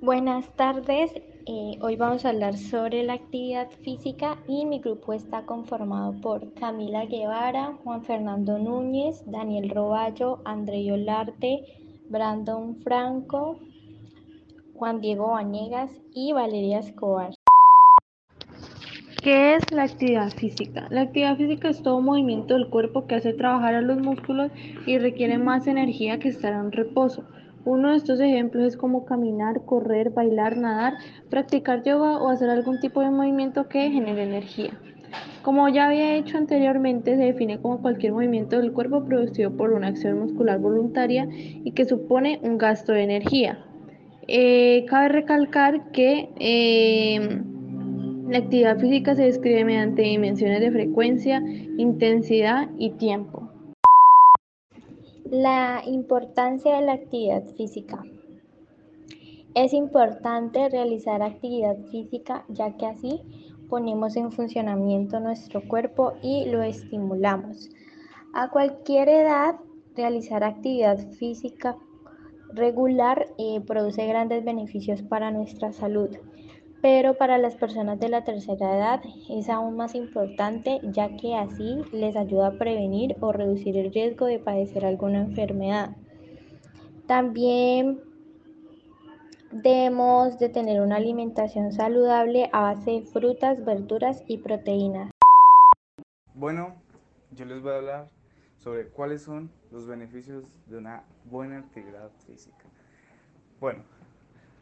Buenas tardes, eh, hoy vamos a hablar sobre la actividad física y mi grupo está conformado por Camila Guevara, Juan Fernando Núñez, Daniel Roballo, André Olarte, Brandon Franco, Juan Diego Vanegas y Valeria Escobar. ¿Qué es la actividad física? La actividad física es todo movimiento del cuerpo que hace trabajar a los músculos y requiere más energía que estar en reposo. Uno de estos ejemplos es como caminar, correr, bailar, nadar, practicar yoga o hacer algún tipo de movimiento que genere energía. Como ya había hecho anteriormente, se define como cualquier movimiento del cuerpo producido por una acción muscular voluntaria y que supone un gasto de energía. Eh, cabe recalcar que eh, la actividad física se describe mediante dimensiones de frecuencia, intensidad y tiempo. La importancia de la actividad física. Es importante realizar actividad física ya que así ponemos en funcionamiento nuestro cuerpo y lo estimulamos. A cualquier edad, realizar actividad física regular eh, produce grandes beneficios para nuestra salud pero para las personas de la tercera edad es aún más importante ya que así les ayuda a prevenir o reducir el riesgo de padecer alguna enfermedad. También debemos de tener una alimentación saludable a base de frutas, verduras y proteínas. Bueno, yo les voy a hablar sobre cuáles son los beneficios de una buena actividad física. Bueno,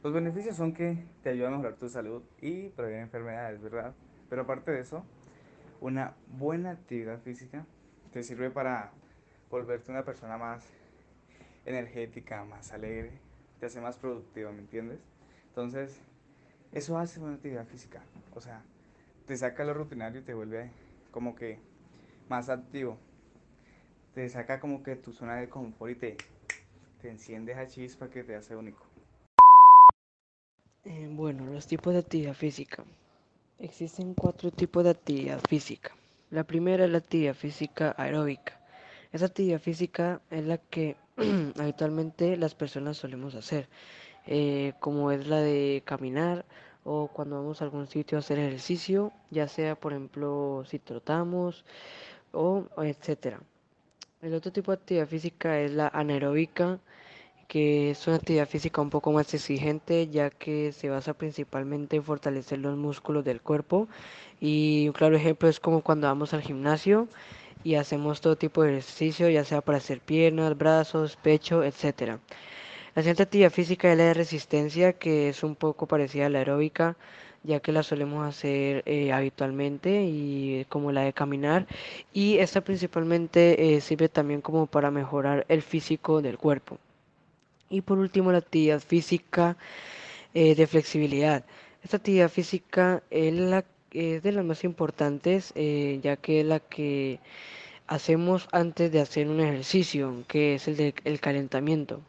los beneficios son que te ayudan a mejorar tu salud y prevenir enfermedades, ¿verdad? Pero aparte de eso, una buena actividad física te sirve para volverte una persona más energética, más alegre, te hace más productivo, ¿me entiendes? Entonces, eso hace una actividad física. O sea, te saca lo rutinario y te vuelve como que más activo. Te saca como que tu zona de confort y te, te enciende esa chispa que te hace único. Eh, bueno, los tipos de actividad física. Existen cuatro tipos de actividad física. La primera es la actividad física aeróbica. Esa actividad física es la que habitualmente las personas solemos hacer, eh, como es la de caminar o cuando vamos a algún sitio a hacer ejercicio, ya sea por ejemplo si trotamos o etcétera. El otro tipo de actividad física es la anaeróbica que es una actividad física un poco más exigente ya que se basa principalmente en fortalecer los músculos del cuerpo y un claro ejemplo es como cuando vamos al gimnasio y hacemos todo tipo de ejercicio ya sea para hacer piernas, brazos, pecho, etc. La siguiente actividad física es la de resistencia que es un poco parecida a la aeróbica ya que la solemos hacer eh, habitualmente y como la de caminar y esta principalmente eh, sirve también como para mejorar el físico del cuerpo. Y por último, la actividad física eh, de flexibilidad. Esta actividad física es, la, es de las más importantes, eh, ya que es la que hacemos antes de hacer un ejercicio, que es el del calentamiento.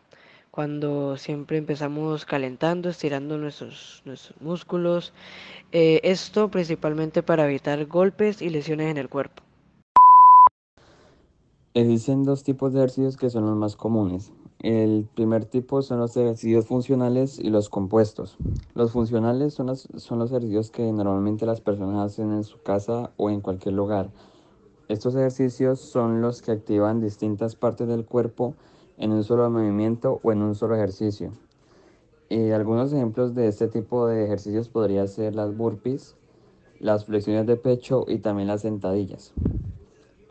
Cuando siempre empezamos calentando, estirando nuestros, nuestros músculos. Eh, esto principalmente para evitar golpes y lesiones en el cuerpo. Existen dos tipos de ejercicios que son los más comunes. El primer tipo son los ejercicios funcionales y los compuestos. Los funcionales son los, son los ejercicios que normalmente las personas hacen en su casa o en cualquier lugar. Estos ejercicios son los que activan distintas partes del cuerpo en un solo movimiento o en un solo ejercicio. Y algunos ejemplos de este tipo de ejercicios podrían ser las burpees, las flexiones de pecho y también las sentadillas.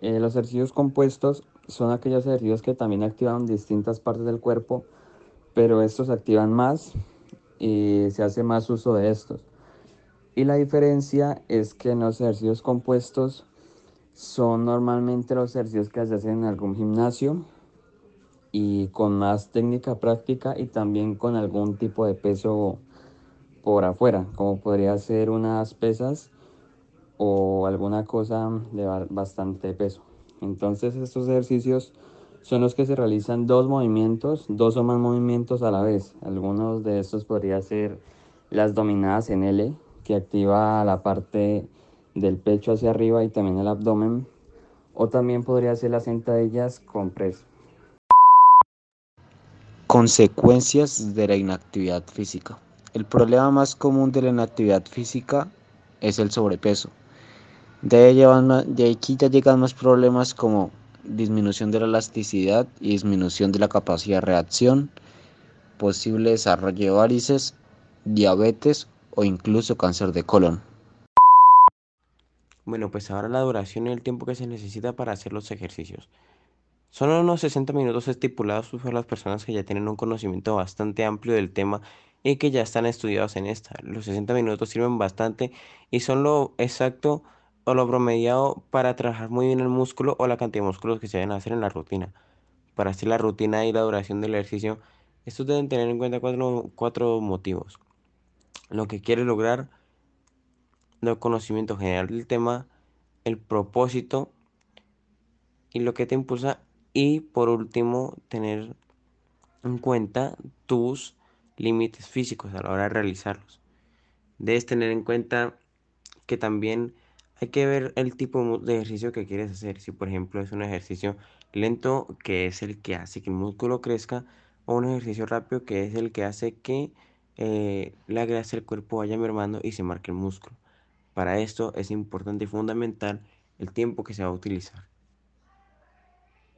Eh, los ejercicios compuestos son aquellos ejercicios que también activan distintas partes del cuerpo, pero estos activan más y se hace más uso de estos. Y la diferencia es que en los ejercicios compuestos son normalmente los ejercicios que se hacen en algún gimnasio y con más técnica práctica y también con algún tipo de peso por afuera, como podría ser unas pesas o alguna cosa de bastante peso. Entonces estos ejercicios son los que se realizan dos movimientos, dos o más movimientos a la vez. Algunos de estos podría ser las dominadas en L, que activa la parte del pecho hacia arriba y también el abdomen. O también podría ser las sentadillas con press. Consecuencias de la inactividad física. El problema más común de la inactividad física es el sobrepeso. De ahí, de aquí ya llegan más problemas como disminución de la elasticidad y disminución de la capacidad de reacción, posible desarrollo de varices, diabetes o incluso cáncer de colon. Bueno, pues ahora la duración y el tiempo que se necesita para hacer los ejercicios. Son unos 60 minutos estipulados por las personas que ya tienen un conocimiento bastante amplio del tema y que ya están estudiados en esta. Los 60 minutos sirven bastante y son lo exacto o lo promediado para trabajar muy bien el músculo o la cantidad de músculos que se deben hacer en la rutina. Para hacer la rutina y la duración del ejercicio, estos deben tener en cuenta cuatro, cuatro motivos. Lo que quiere lograr, el conocimiento general del tema, el propósito y lo que te impulsa y por último tener en cuenta tus límites físicos a la hora de realizarlos. Debes tener en cuenta que también hay que ver el tipo de ejercicio que quieres hacer. Si por ejemplo es un ejercicio lento que es el que hace que el músculo crezca o un ejercicio rápido que es el que hace que eh, la grasa del cuerpo vaya mermando y se marque el músculo. Para esto es importante y fundamental el tiempo que se va a utilizar.